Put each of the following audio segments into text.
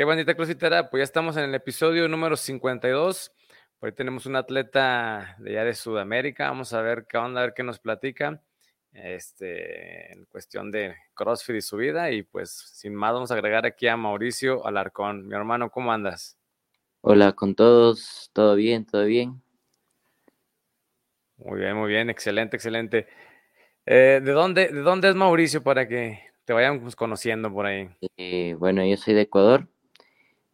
qué bonita crucitera. Pues ya estamos en el episodio número 52. Por ahí tenemos un atleta de allá de Sudamérica. Vamos a ver qué onda, a ver qué nos platica. Este, en cuestión de CrossFit y su vida. Y pues sin más, vamos a agregar aquí a Mauricio Alarcón. Mi hermano, ¿cómo andas? Hola con todos, todo bien, todo bien. Muy bien, muy bien, excelente, excelente. Eh, ¿de, dónde, ¿De dónde es Mauricio para que te vayamos conociendo por ahí? Eh, bueno, yo soy de Ecuador,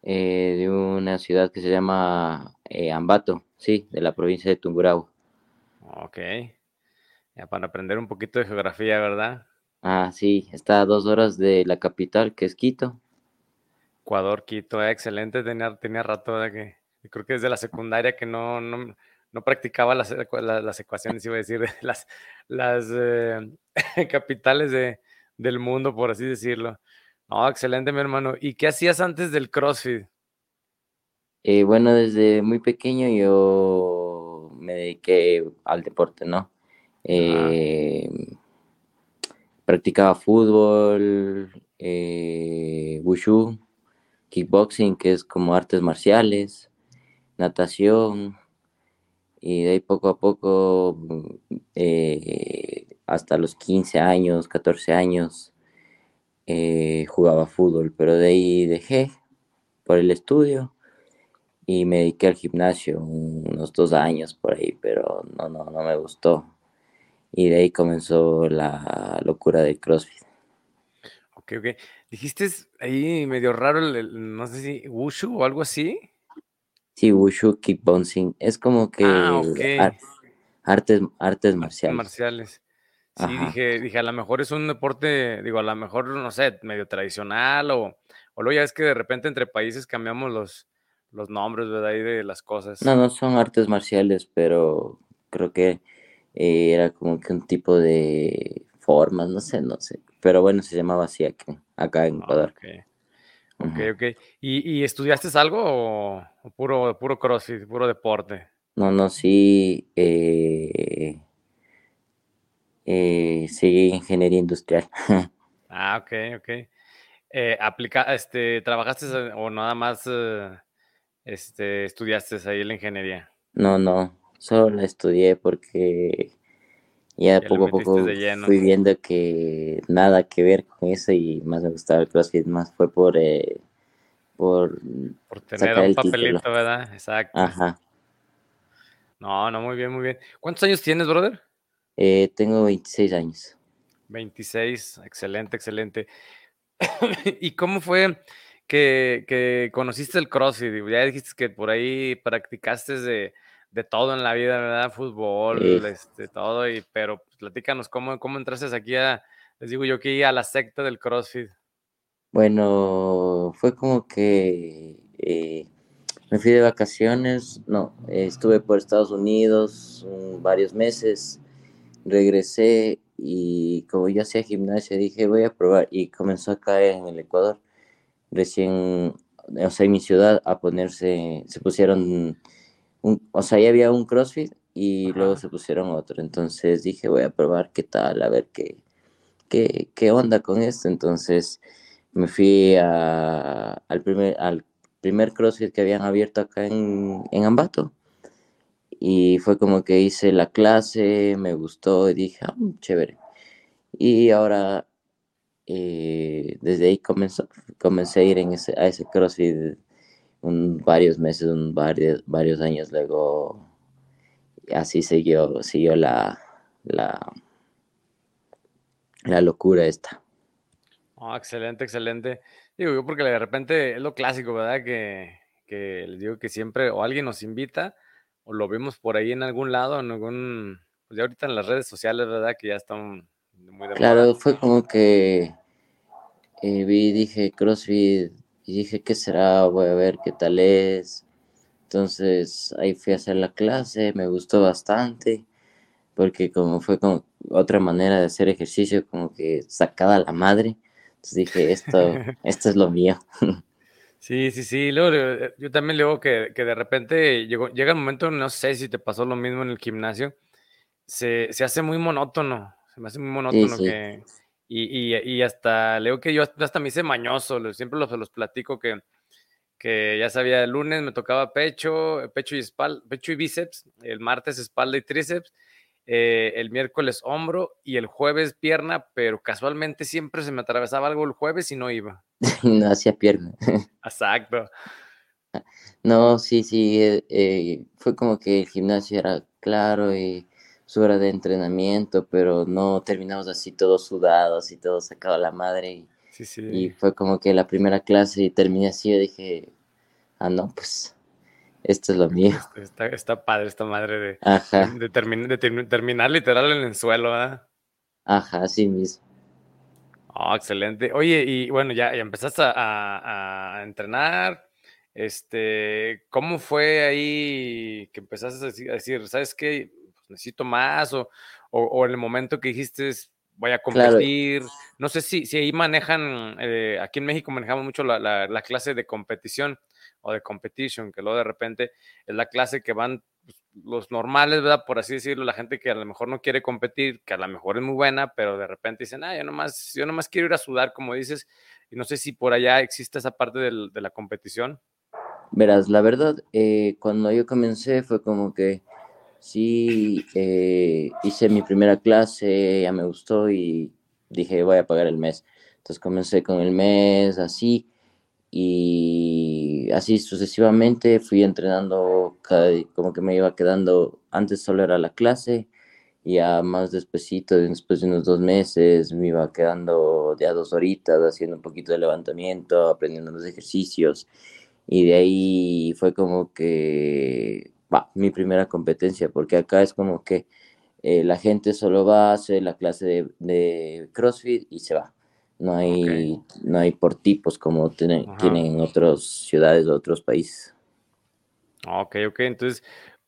eh, de una ciudad que se llama Ambato, sí, de la provincia de Tumburao. Ok, ya para aprender un poquito de geografía, ¿verdad? Ah, sí, está a dos horas de la capital, que es Quito. Ecuador, Quito, excelente, tenía, tenía rato, ¿verdad? Que creo que desde la secundaria que no, no, no practicaba las, las, ecuaciones, iba a decir, las, las eh, capitales de, del mundo, por así decirlo. No, excelente, mi hermano. ¿Y qué hacías antes del CrossFit? Eh, bueno, desde muy pequeño yo me dediqué al deporte, ¿no? Eh, practicaba fútbol, wushu, kickboxing, que es como artes marciales, natación, y de ahí poco a poco, eh, hasta los 15 años, 14 años, eh, jugaba fútbol, pero de ahí dejé por el estudio y me dediqué al gimnasio unos dos años por ahí, pero no, no, no me gustó. Y de ahí comenzó la locura del CrossFit. Ok, ok. Dijiste ahí medio raro, no sé si Wushu o algo así. Sí, Wushu Kickboxing. Es como que ah, artes, artes marciales. marciales. Sí, dije, dije, a lo mejor es un deporte, digo, a lo mejor, no sé, medio tradicional o, o luego ya es que de repente entre países cambiamos los, los nombres, ¿verdad? Y de las cosas. No, no son artes marciales, pero creo que eh, era como que un tipo de formas, no sé, no sé. Pero bueno, se llamaba así aquí, acá en Ecuador. Ok, ok. ¿Y, estudiaste algo o, puro, puro CrossFit, puro deporte? No, no, sí. Eh, eh, seguí ingeniería industrial. ah, ok, ok. Eh, aplica, este, ¿Trabajaste o nada más eh, este, estudiaste ahí la ingeniería? No, no, solo la estudié porque ya, poco a poco fui viendo que nada que ver con eso y más me gustaba el CrossFit, más fue por, eh, por, por tener un papelito, ¿verdad? Exacto. Ajá. No, no, muy bien, muy bien. ¿Cuántos años tienes, brother? Eh, tengo 26 años. 26, excelente, excelente. ¿Y cómo fue que, que conociste el CrossFit? Ya dijiste que por ahí practicaste de de todo en la vida, ¿verdad? Fútbol, este, todo, y, pero pues, platícanos cómo, cómo entraste aquí a, les digo yo que a la secta del CrossFit. Bueno, fue como que eh, me fui de vacaciones, no, estuve por Estados Unidos varios meses, regresé y como yo hacía gimnasia dije voy a probar y comenzó a caer en el Ecuador, recién, o sea, en mi ciudad a ponerse, se pusieron o sea, ya había un CrossFit y luego se pusieron otro. Entonces dije, voy a probar qué tal, a ver qué, qué, qué onda con esto. Entonces me fui al, primer, al primer CrossFit que habían abierto acá en, en Ambato. Y fue como que hice la clase, me gustó y dije, ah, chévere. Y ahora, eh, desde ahí comenzó, comencé a ir en ese, a ese CrossFit varios meses, varios, varios años luego, así siguió, siguió la, la, la locura esta. Oh, excelente, excelente. Digo yo porque de repente es lo clásico, ¿verdad? Que, que les digo que siempre o alguien nos invita o lo vemos por ahí en algún lado, en algún, pues ya ahorita en las redes sociales, ¿verdad? Que ya están muy de Claro, fue como que eh, vi, dije, CrossFit y dije, ¿qué será? Voy a ver qué tal es. Entonces ahí fui a hacer la clase, me gustó bastante, porque como fue como otra manera de hacer ejercicio, como que sacada la madre. Entonces dije, esto, esto es lo mío. Sí, sí, sí. Luego, eh, yo también luego que, que de repente llegó, llega el momento, no sé si te pasó lo mismo en el gimnasio, se, se hace muy monótono, se me hace muy monótono que y, y, y, hasta leo que yo hasta me hice mañoso, siempre los, los platico que que ya sabía, el lunes me tocaba pecho, pecho y espalda, pecho y bíceps, el martes espalda y tríceps, eh, el miércoles hombro y el jueves pierna, pero casualmente siempre se me atravesaba algo el jueves y no iba. no hacía pierna. Exacto. No, sí, sí, eh, eh, fue como que el gimnasio era claro y su hora de entrenamiento, pero no terminamos así todos sudados y todo sacado a la madre. Y, sí, sí. y fue como que la primera clase y terminé así, y dije, ah, no, pues esto es lo mío. Está, está padre esta madre de, terminar literal en el suelo, ¿verdad? ajá, así mismo. Oh, excelente. Oye, y bueno, ya, ya empezaste a, a- a entrenar. Este, ¿cómo fue ahí que empezaste a decir, ¿sabes qué? Pues necesito más, o, o, o en el momento que dijiste, voy a Claro. competir. No sé si, si ahí manejan, eh, aquí en México manejamos mucho la, la- la clase de competición o de competition, que luego de repente es la clase que van pues, los normales, ¿verdad? Por así decirlo, la gente que a lo mejor no quiere competir, que a lo mejor es muy buena, pero de repente dicen, ah, yo nomás, yo nomás quiero ir a sudar, como dices, y no sé si por allá existe esa parte del- de la competición. Verás, la verdad, eh, cuando yo comencé fue como que sí, eh, hice mi primera clase, ya me gustó y dije, voy a pagar el mes. Entonces comencé con el mes, así, y así sucesivamente fui entrenando, cada, como que me iba quedando, antes solo era la clase, y ya más despacito, después de unos dos meses, me iba quedando ya dos horitas haciendo un poquito de levantamiento, aprendiendo los ejercicios. Y de ahí fue como que, va, mi primera competencia, porque acá es como que eh, la gente solo va a hacer la clase de, de CrossFit y se va. No hay, no hay por tipos como tienen, tienen en otras ciudades o otros países. Ok, ok, entonces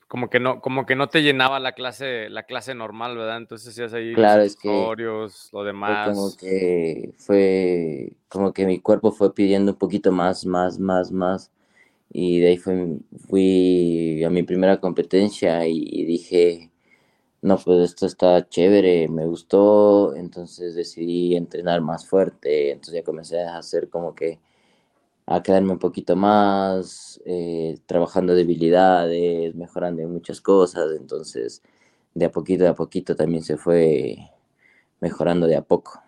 como que no, como que no te llenaba la clase, la clase normal, ¿verdad? Entonces hacías ahí Claro, los es que accesorios, lo Fue como demás. que fue como que mi cuerpo fue pidiendo un poquito más, más, más, más. Y de ahí fue, fui a mi primera competencia y, y dije, no, pues esto está chévere, me gustó, entonces decidí entrenar más fuerte, entonces ya comencé a hacer como que a quedarme un poquito más, eh, trabajando debilidades, mejorando en muchas cosas, entonces de a poquito a poquito también se fue mejorando de a poco.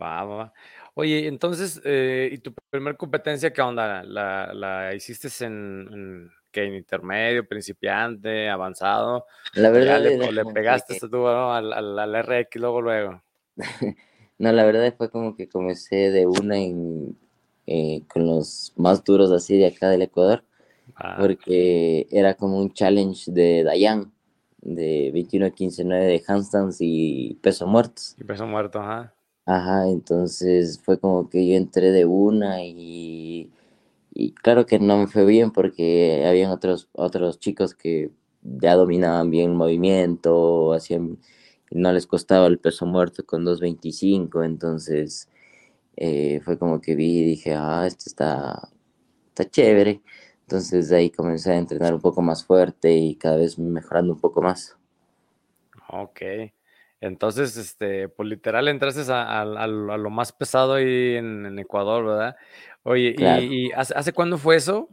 Va, va, va. Oye, entonces, eh, ¿y tu primer competencia qué onda? ¿La, la hiciste en, qué, en intermedio, principiante, avanzado? La ¿O ya verdad le, le pegaste que, tú, ¿no? al, al, al RX luego, luego? no, la verdad fue como que comencé de una en, eh, con los más duros así de acá del Ecuador, Ah, porque era como un challenge de Dayan, de 21 a 15, 9 de handstands y peso muertos. y peso muerto, ajá. Ajá, entonces fue como que yo entré de una y, y claro que no me fue bien porque habían otros, otros chicos que ya dominaban bien el movimiento, hacían, no les costaba el peso muerto con 2.25, entonces eh, fue como que vi y dije, ah, esto está, está chévere. Entonces de ahí comencé a entrenar un poco más fuerte y cada vez mejorando un poco más. Ok. Entonces, este, pues literal entraste a, a- lo más pesado ahí en, en Ecuador, ¿verdad? Oye, Claro, ¿y, y hace, hace cuándo fue eso?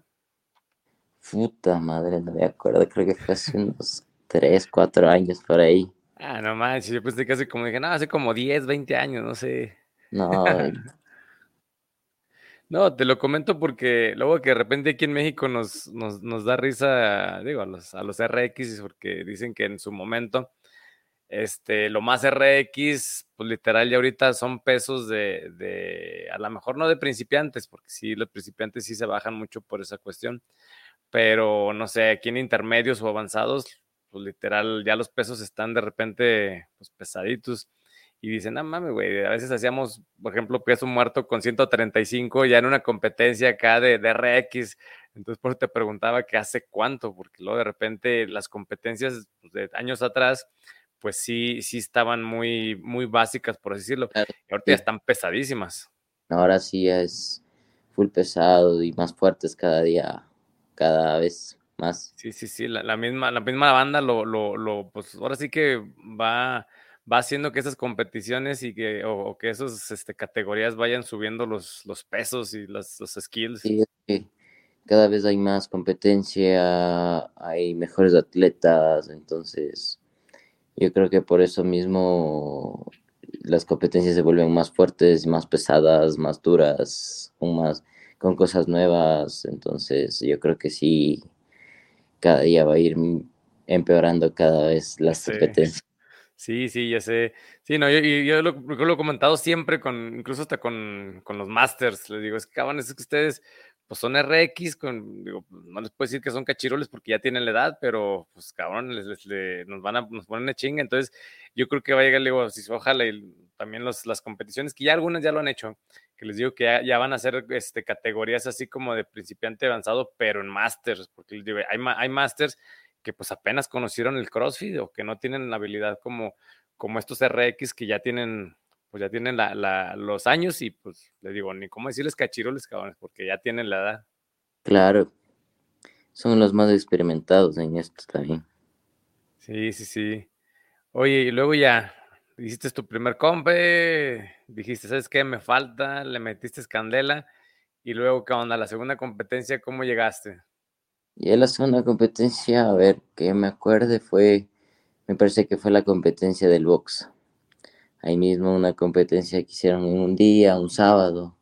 puta madre, no me acuerdo, creo que fue hace unos 3, 4 años por ahí. Ah, no manches, yo pensé que hace como, dije, no, hace como 10, 20 años, no sé. No, No, te lo comento porque luego que de repente aquí en México nos, nos, nos da risa, digo, a los, a los RX, porque dicen que en su momento, este, lo más RX, pues literal ya ahorita son pesos de, de, a lo mejor no de principiantes, porque sí, los principiantes sí se bajan mucho por esa cuestión, pero no sé, aquí en intermedios o avanzados, pues literal ya los pesos están de repente pues, pesaditos. Y dicen, no mames, güey, a veces hacíamos, por ejemplo, peso muerto con 135 ya en una competencia acá de, de RX. Entonces, por eso te preguntaba que hace cuánto, porque luego de repente las competencias pues, de años atrás, pues sí, sí estaban muy, muy básicas, por así decirlo. claro, Y ahorita ya sí. están pesadísimas. Ahora sí es full pesado y más fuertes cada día, cada vez más. Sí, sí, sí, la, la misma, la misma banda lo, lo, lo, pues ahora sí que va, va haciendo que esas competiciones y que, o, o que esas este, categorías vayan subiendo los, los pesos y las, los skills. Sí, que cada vez hay más competencia, hay mejores atletas, entonces yo creo que por eso mismo las competencias se vuelven más fuertes, más pesadas, más duras, con más con cosas nuevas, entonces yo creo que sí cada día va a ir empeorando cada vez las competencias. Sí, sí, ya sé. Sí, no, yo, yo, lo, lo, he comentado siempre, con, incluso hasta con, con los masters. Les digo, es que cabrón, es que ustedes pues son RX, con, digo, no les puedo decir que son cachiroles porque ya tienen la edad, pero pues cabrón, les, nos van a, nos ponen de chinga. Entonces, yo creo que va a llegar, digo, si ojalá, y también los, las competiciones, que ya algunas ya lo han hecho, que les digo que ya, ya, van a ser este, categorías así como de principiante avanzado, pero en masters, porque les digo, hay, hay masters que pues apenas conocieron el CrossFit o que no tienen la habilidad como, como estos RX que ya tienen, pues ya tienen la, los años y pues les digo, ni cómo decirles cachiroles, cabrones, porque ya tienen la edad. Claro, son los más experimentados en esto también. Sí, sí, sí. Oye, y luego ya hiciste tu primer compe, dijiste, ¿sabes qué? Me falta, le metiste candela y luego, ¿qué onda? La segunda competencia, ¿cómo llegaste? Y la segunda competencia, a ver, que me acuerde, fue, me parece que fue la competencia del box. Ahí mismo una competencia que hicieron en un día, un sábado,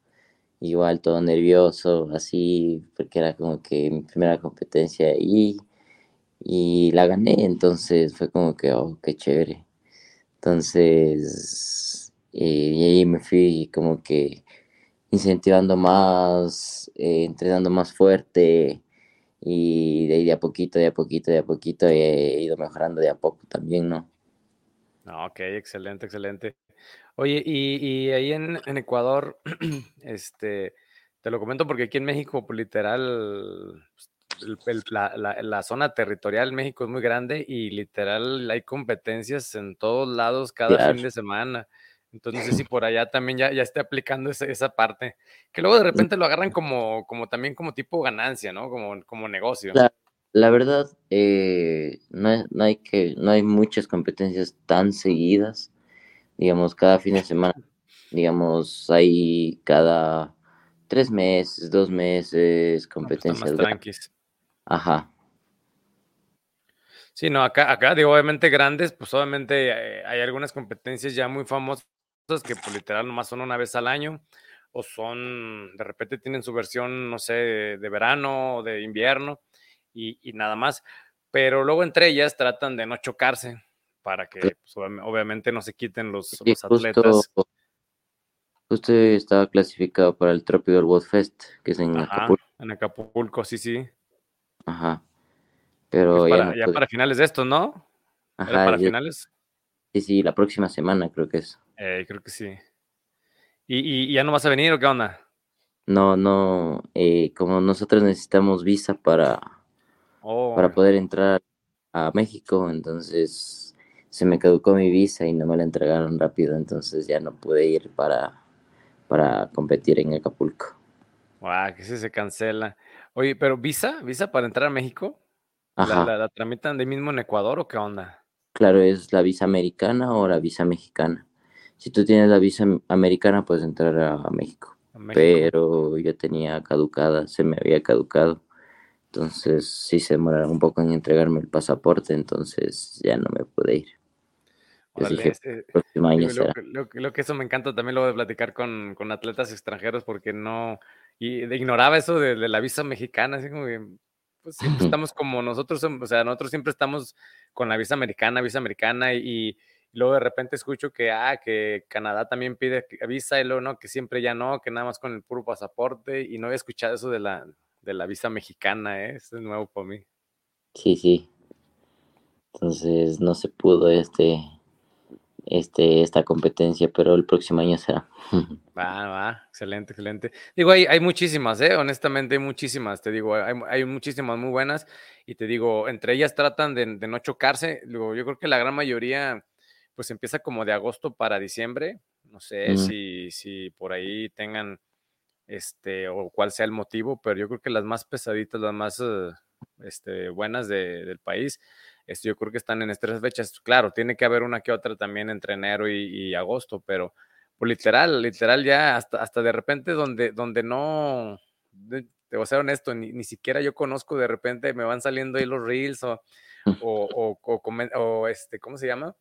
igual todo nervioso, así, porque era como que mi primera competencia y, y la gané, entonces fue como que, oh, qué chévere. Entonces, eh, y ahí me fui como que incentivando más, eh, entrenando más fuerte, y de ahí a poquito, de a poquito, de a poquito he ido mejorando de a poco también, ¿no? Ok, excelente, excelente. Oye, y, ahí en, Ecuador, este, te lo comento porque aquí en México, pues, literal, pues, la, zona territorial en México es muy grande y literal hay competencias en todos lados cada fin de semana. Entonces, no sé si por allá también ya, ya esté aplicando esa, esa, parte, que luego de repente lo agarran como, como también como tipo ganancia, ¿no? Como, como negocio. La, verdad, eh, no, no, hay que, no hay muchas competencias tan seguidas, digamos, cada fin de semana, digamos, hay cada tres meses, dos meses, competencias. Más Ajá. Sí, no, acá, acá digo, obviamente grandes, pues obviamente eh, hay algunas competencias ya muy famosas que pues, literal nomás son una vez al año o son, de repente tienen su versión, no sé, de, verano o de invierno y, nada más. Pero luego entre ellas tratan de no chocarse para que pues, obviamente no se quiten los, atletas. Justo estaba clasificado para el Tropical World Fest, que es en Acapulco. En Acapulco, sí, sí. Ajá. Pero ya, ya para finales de esto, ¿no? Ajá, para finales? Sí, sí, la próxima semana creo que es. Eh, creo que sí. ¿Y, ya no vas a venir o qué onda? No, no, eh, como nosotros necesitamos visa para, oh. para poder entrar a México, entonces se me caducó mi visa y no me la entregaron rápido, entonces ya no pude ir para, para competir en Acapulco. Guau, que se cancela. Oye, pero visa, visa para entrar a México, ¿La, la, la tramitan de mismo en Ecuador o qué onda? Claro, es la visa americana o la visa mexicana si tú tienes la visa americana, puedes entrar a, México. Pero yo tenía caducada, se me había caducado. Entonces sí se demoraron un poco en entregarme el pasaporte, entonces ya no me pude ir. lo, que eso me encanta también lo de platicar con, atletas extranjeros porque no, y ignoraba eso de, la visa mexicana, así como que, pues siempre estamos como nosotros, o sea, nosotros siempre estamos con la visa americana, visa americana y, luego de repente escucho que, ah, que Canadá también pide visa y luego no, que siempre ya no, que nada más con el puro pasaporte y no había escuchado eso de la, de la visa mexicana, ¿eh? es nuevo para mí. Sí, sí. Entonces no se pudo este, este, esta competencia, pero el próximo año será. Va, va, excelente, excelente. Digo, hay, hay muchísimas, ¿eh? honestamente hay muchísimas, te digo, hay, hay muchísimas muy buenas y te digo, entre ellas tratan de, de no chocarse, digo, yo creo que la gran mayoría pues empieza como de agosto para diciembre. No sé si, si por ahí tengan este o cuál sea el motivo, pero yo creo que las más pesaditas, las más eh, este, buenas del país, este, yo creo que están en estas fechas. Claro, tiene que haber una que otra también entre enero y, agosto, pero pues, literal, literal ya hasta, hasta de repente donde, donde no, te voy a ser honesto, ni, ni siquiera yo conozco, de repente me van saliendo ahí los reels o, o, o, o, este, ¿cómo se llama?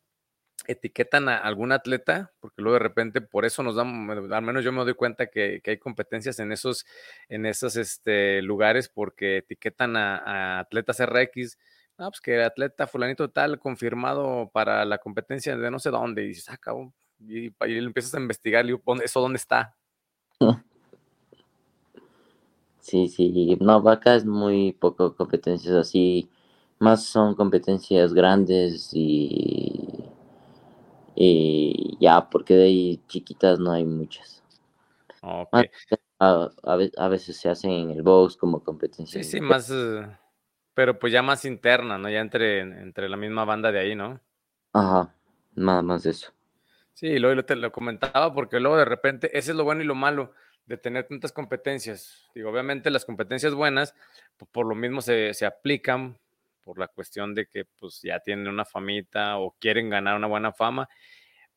Etiquetan a algún atleta, porque luego de repente por eso nos dan, al menos yo me doy cuenta que, que hay competencias en esos, en esos este, lugares porque etiquetan a, atletas RX, ah, pues que atleta fulanito tal confirmado para la competencia de no sé dónde, y dices, ah, y, y, empiezas a investigar, y ¿eso dónde está? Sí, sí, no, vaca es muy poco competencias así, más son competencias grandes y, y ya, porque de ahí chiquitas no hay muchas. Okay. A, a, veces se hacen en el box como competencias. Sí, sí, más, eh, pero pues ya más interna, ¿no? Ya entre, entre la misma banda de ahí, ¿no? Ajá, nada más de eso. Sí, luego te lo comentaba porque luego de repente, ese es lo bueno y lo malo de tener tantas competencias. Digo, obviamente las competencias buenas, pues por lo mismo se, se, aplican por la cuestión de que pues ya tienen una famita o quieren ganar una buena fama,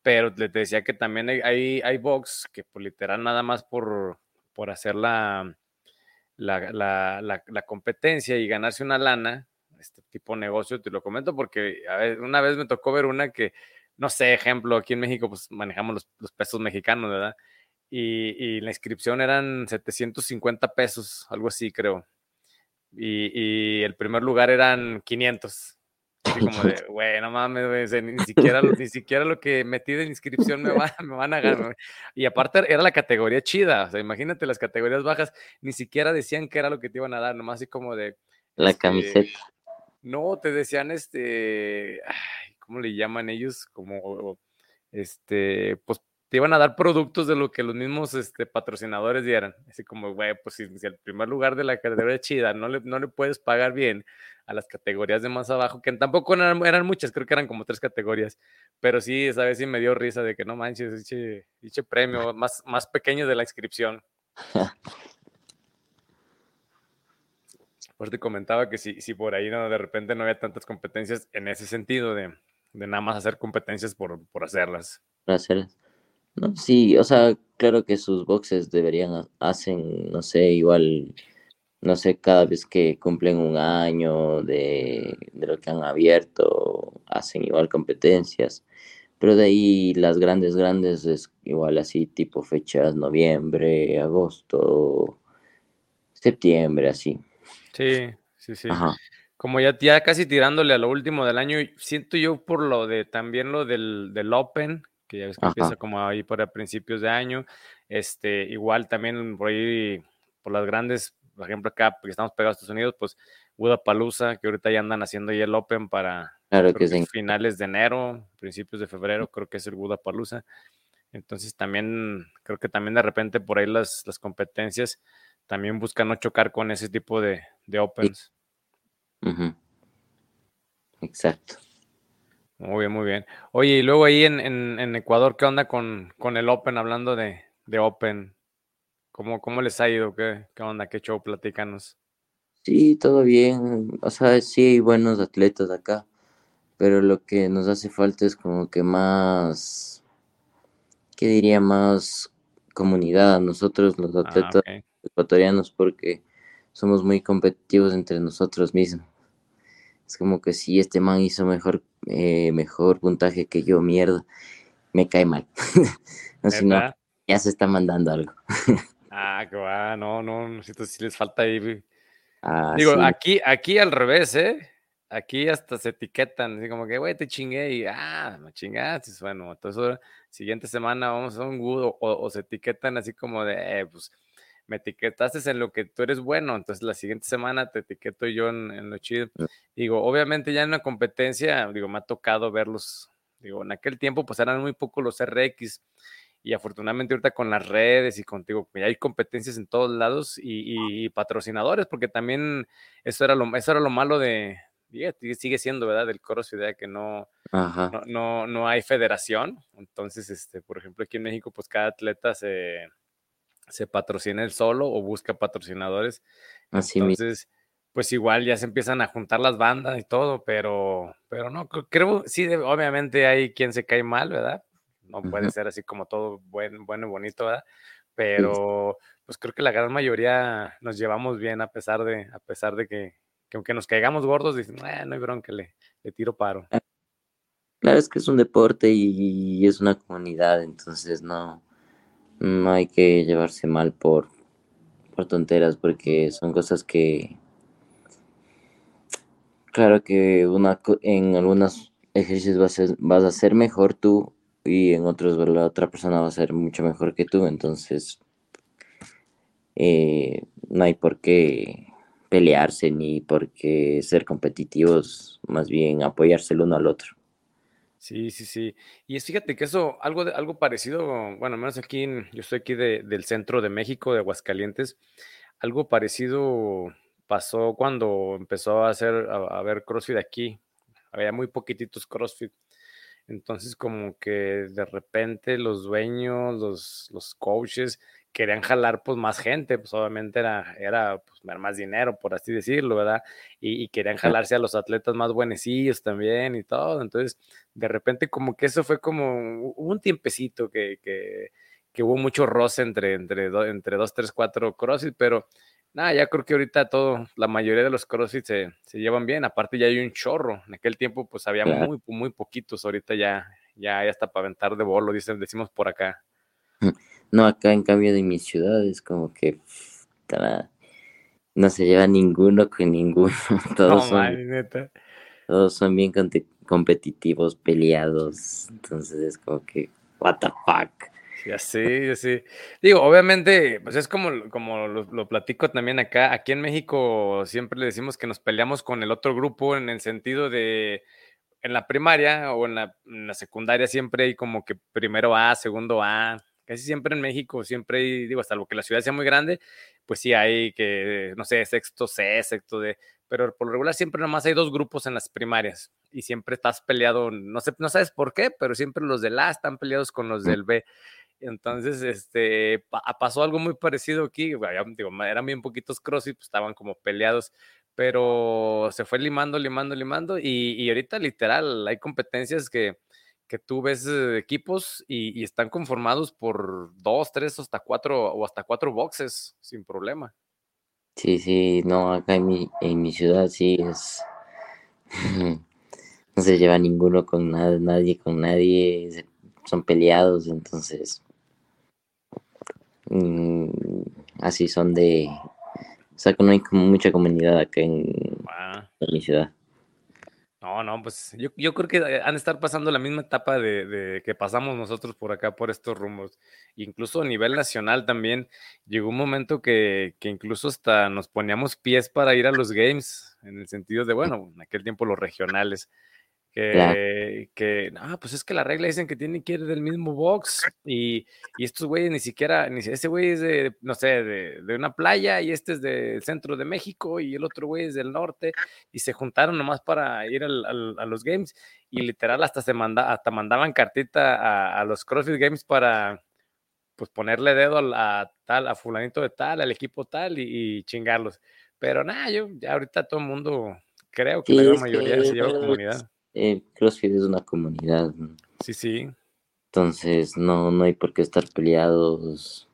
pero les decía que también hay, hay, box que pues, literal nada más por, por hacer la, la, la, competencia y ganarse una lana, este tipo de negocio, te lo comento porque a ver, una vez me tocó ver una que, no sé, ejemplo, aquí en México pues manejamos los, los pesos mexicanos, ¿verdad? y, la inscripción eran 750 pesos, algo así creo. Y, el primer lugar eran 500. Así como de, güey, no mames, ni, siquiera, ni siquiera lo que metí de inscripción me, me van a ganar. Y aparte era la categoría chida, o sea, imagínate las categorías bajas, ni siquiera decían que era lo que te iban a dar, nomás así como de... La este, camiseta. No, te decían este, ¿cómo le llaman ellos? Como, este, pues te iban a dar productos de lo que los mismos este, patrocinadores dieran. Así como, güey, pues si, el primer lugar de la categoría chida no le, no le puedes pagar bien a las categorías de más abajo, que tampoco eran, muchas, creo que eran como tres categorías, pero sí, esa vez sí me dio risa de que no manches, dicho premio más, más pequeño de la inscripción. Pues te comentaba que si, si por ahí no, de repente no había tantas competencias en ese sentido de, de nada más hacer competencias por, por hacerlas. Por hacerlas. No, sí, o sea, claro que sus boxes deberían, hacen, no sé, igual, no sé, cada vez que cumplen un año de, de lo que han abierto, hacen igual competencias. Pero de ahí las grandes, grandes es igual así, tipo fechas noviembre, agosto, septiembre, así. Sí, sí, sí. Como ya, ya casi tirándole a lo último del año, siento yo por lo de también lo del, del Open, que ya ves que empieza como ahí por principios de año. Este, igual también por ahí, por las grandes, por ejemplo, acá, porque estamos pegados a Estados Unidos, pues Palusa, que ahorita ya andan haciendo ya el Open para claro que finales de enero, principios de febrero, creo que es el Palusa. Entonces también, creo que también de repente por ahí las, las competencias también buscan no chocar con ese tipo de, de Opens. Exacto. Muy bien, muy bien. Oye, y luego ahí en, en, Ecuador, ¿qué onda con, con el Open? Hablando de, de Open, ¿Cómo, ¿cómo les ha ido? ¿Qué, ¿Qué onda? ¿Qué show? Platícanos. Sí, todo bien. O sea, sí hay buenos atletas acá, pero lo que nos hace falta es como que más, ¿qué diría? Más comunidad. Nosotros, los ah, atletas ecuatorianos, porque somos muy competitivos entre nosotros mismos. Es como que si este man hizo mejor eh, mejor puntaje que yo, mierda, me cae mal. Así no, ya se está mandando algo. ah, que va, no, no, si, si les falta ahí. Ah, Digo, aquí, aquí al revés, ¿eh? Aquí hasta se etiquetan, así como que, güey, te chingué y, ah, me chingaste. Bueno, entonces, siguiente semana vamos a un good, o, se etiquetan así como de, eh, pues, me etiquetaste en lo que tú eres bueno, entonces la siguiente semana te etiqueto yo en, lo chido. Mm. Digo, obviamente ya en la competencia, digo, me ha tocado verlos, digo, en aquel tiempo pues eran muy pocos los RX y afortunadamente ahorita con las redes y contigo, ya hay competencias en todos lados y, patrocinadores, porque también eso era lo, eso era lo malo de, sigue siendo, ¿verdad? Del Idea que no, no, no, no, hay federación. Entonces, este, por ejemplo, aquí en México, pues cada atleta se, se patrocina el solo o busca patrocinadores. Así Entonces, pues igual ya se empiezan a juntar las bandas y todo, pero, pero no, creo, sí, obviamente hay quien se cae mal, ¿verdad? No puede ser así como todo buen, bueno y bonito, ¿verdad? Pero, pues pues creo que la gran mayoría nos llevamos bien a pesar de, a pesar de que, aunque nos caigamos gordos, dicen, eh, no hay bronca, le, le tiro paro. Claro, es que es un deporte y, es una comunidad, entonces no, no hay que llevarse mal por, por tonteras, porque son cosas que, claro que una, en algunos ejercicios vas a, vas a ser mejor tú y en otros la otra persona va a ser mucho mejor que tú, entonces eh, no hay por qué pelearse ni por qué ser competitivos, más bien apoyarse el uno al otro. Sí, sí, sí. Y es, fíjate que eso, algo, de, algo parecido, bueno, menos aquí, yo estoy aquí del centro de México, de Aguascalientes, algo parecido pasó cuando empezó a hacer, a, a ver CrossFit aquí. Había muy poquititos CrossFit. Entonces, como que de repente los dueños, los, los coaches, querían jalar pues más gente, pues obviamente era, era pues, más dinero, por así decirlo, ¿verdad? Y, querían jalarse a los atletas más buenecillos también y todo. Entonces, de repente como que eso fue como un tiempecito que, que, que hubo mucho roce entre, entre, entre dos, tres, cuatro CrossFit, pero nada, ya creo que ahorita todo, la mayoría de los CrossFit se, se llevan bien, aparte ya hay un chorro, en aquel tiempo pues había muy, muy poquitos, ahorita ya, ya, ya está para aventar de bolo, dicen, decimos por acá. No, acá en cambio de mi ciudad es como que no se lleva ninguno con ninguno. Todos, son, todos son bien competitivos, peleados. Entonces es como que, what the fuck. Ya sí, ya sí. Digo, obviamente, pues es como, como lo, platico también acá. Aquí en México siempre le decimos que nos peleamos con el otro grupo en el sentido de en la primaria o en la, en la secundaria siempre hay como que primero A, segundo A, Casi siempre en México, siempre hay, digo, salvo que la ciudad sea muy grande, pues sí hay que, no sé, sexto C, sexto D, pero por lo regular siempre nomás hay dos grupos en las primarias y siempre estás peleado, no sé, no sabes por qué, pero siempre los del A están peleados con los del B. Entonces, este, pasó algo muy parecido aquí, digo, eran bien poquitos CrossFit, pues estaban como peleados, pero se fue limando, limando, limando y, y ahorita literal hay competencias que que tú ves eh, equipos y, están conformados por dos, tres, hasta cuatro o hasta cuatro boxes sin problema. Sí, sí, no, acá en mi, en mi ciudad sí es. no se lleva ninguno con nada, nadie con nadie, son peleados, entonces. Mm, así son de. O sea, que no hay como mucha comunidad acá en mi ciudad. No, no, pues yo, yo, creo que eh, han de estar pasando la misma etapa de, que pasamos nosotros por acá, por estos rumbos. Incluso a nivel nacional también llegó un momento que, que incluso hasta nos poníamos pies para ir a los games, en el sentido de, bueno, en aquel tiempo los regionales. Que, que, no, pues es que la regla dicen que tienen que ir del mismo box y, y estos güeyes ni siquiera, ni, ese güey es de, no sé, de, de, una playa y este es del centro de México y el otro güey es del norte y se juntaron nomás para ir al, a los games y literal hasta se manda, hasta mandaban cartita a, a los CrossFit Games para pues ponerle dedo a, tal, a fulanito de tal, al equipo tal y, chingarlos. Pero nada, yo ya ahorita todo el mundo creo que la mayoría se lleva comunidad eh, CrossFit es una comunidad. Sí, sí. Entonces no, no hay por qué estar peleados,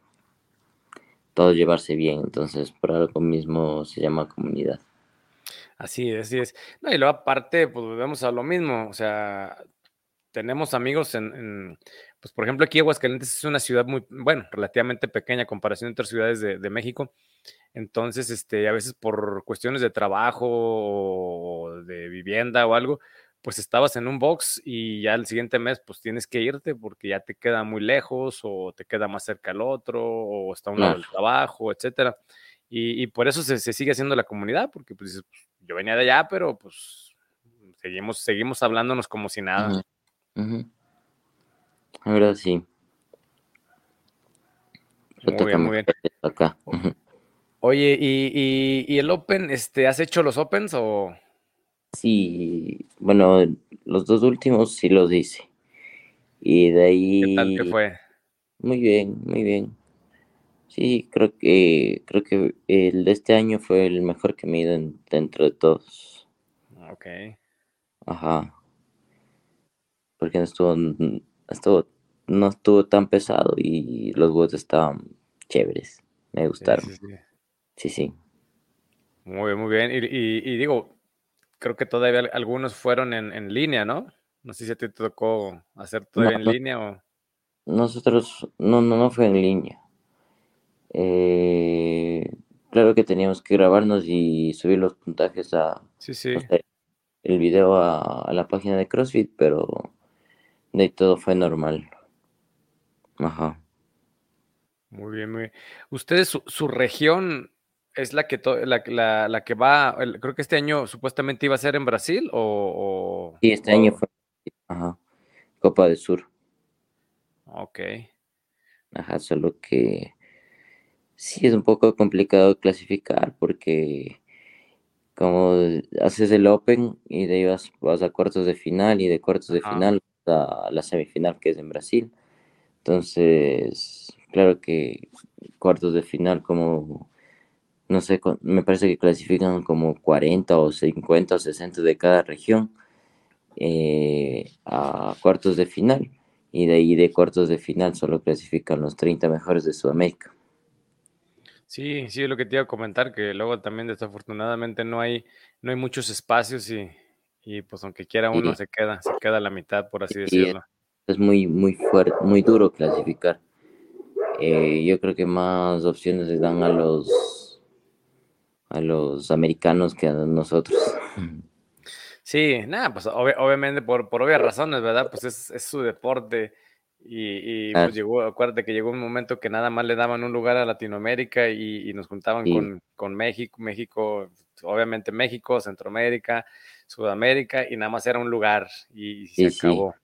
todo llevarse bien. Entonces por algo mismo se llama comunidad. Así es, así es. No, y luego aparte, pues volvemos a lo mismo. O sea, tenemos amigos en, pues por ejemplo, aquí Aguascalientes es una ciudad muy, bueno, relativamente pequeña en comparación entre ciudades de, de México. Entonces, este, a veces por cuestiones de trabajo o de vivienda o algo, pues estabas en un box y ya el siguiente mes pues tienes que irte porque ya te queda muy lejos o te queda más cerca el otro o está a un lado del trabajo, etcétera. Y, por eso se, sigue haciendo la comunidad porque pues, yo venía de allá, pero pues seguimos, seguimos hablándonos como si nada. Ahora sí. Muy bien, muy bien. Acá. Oye, ¿y, y, el Open, este, has hecho los Opens o...? Sí, bueno, los dos últimos sí los hice. Y de ahí. ¿Qué tal que fue? Muy bien, muy bien. Sí, creo que creo que el de este año fue el mejor que me he ido dentro de todos. Ok. Ajá. Porque no estuvo, estuvo, no estuvo tan pesado y los bots estaban chéveres. me gustaron. Sí, sí. Muy bien, muy bien. Y, digo, creo que todavía algunos fueron en, línea, ¿no? No sé si a ti te tocó hacer todavía en línea o... Nosotros, no, no, no fue en línea. Eh, claro que teníamos que grabarnos y subir los puntajes a... Sí, sí. el video a, la página de CrossFit, pero de ahí todo fue normal. Ajá. Muy bien, muy bien. ¿Ustedes, su, región es la que, la, la, que va, creo que este año supuestamente iba a ser en Brasil o... sí, este año fue ajá, Copa del Sur. Ok. Ajá, solo que sí es un poco complicado clasificar porque como haces el Open y de ahí vas, vas a cuartos de final y de cuartos de final a la semifinal que es en Brasil. Entonces, claro que cuartos de final como, no sé, me parece que clasifican como 40 o 50 o 60 de cada región eh, a cuartos de final y de ahí de cuartos de final solo clasifican los 30 mejores de Sudamérica. Sí, sí, lo que te iba a comentar, que luego también desafortunadamente no hay, no hay muchos espacios y, y pues aunque quiera uno se queda, se queda a la mitad, por así decirlo. Es muy, muy fuerte, muy duro clasificar. Eh, yo creo que más opciones les dan a los a los americanos que a nosotros. Sí, nada, pues obviamente por, por obvias razones, ¿verdad? Pues es, es su deporte y, pues llegó, acuérdate que llegó un momento que nada más le daban un lugar a Latinoamérica y, nos juntaban con, con, México, México, obviamente México, Centroamérica, Sudamérica, y nada más era un lugar y, se acabó.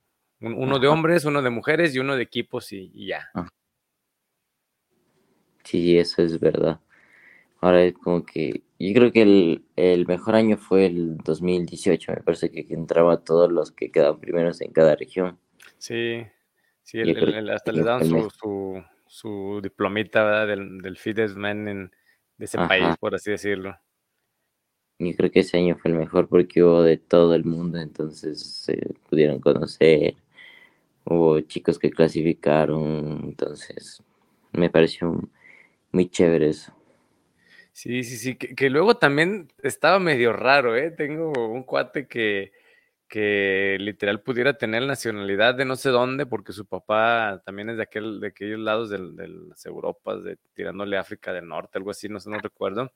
uno de hombres, uno de mujeres y uno de equipos y, ya. Ah. Sí, eso es verdad. Ahora es como que yo creo que el, el, mejor año fue el 2018, me parece que entraba todos los que quedaban primeros en cada región. Sí, Sí, hasta le dan su, su, su, diplomita del, del fitness man de ese país, por así decirlo. Yo creo que ese año fue el mejor porque hubo de todo el mundo, entonces se pudieron conocer. Hubo chicos que clasificaron, entonces me pareció muy chévere eso. Sí, sí, sí, que, que luego también estaba medio raro, ¿eh? Tengo un cuate que, que literal pudiera tener nacionalidad de no sé dónde, porque su papá también es de aquel, de aquellos lados de, las Europas, de tirándole África del Norte, algo así, no sé, no recuerdo.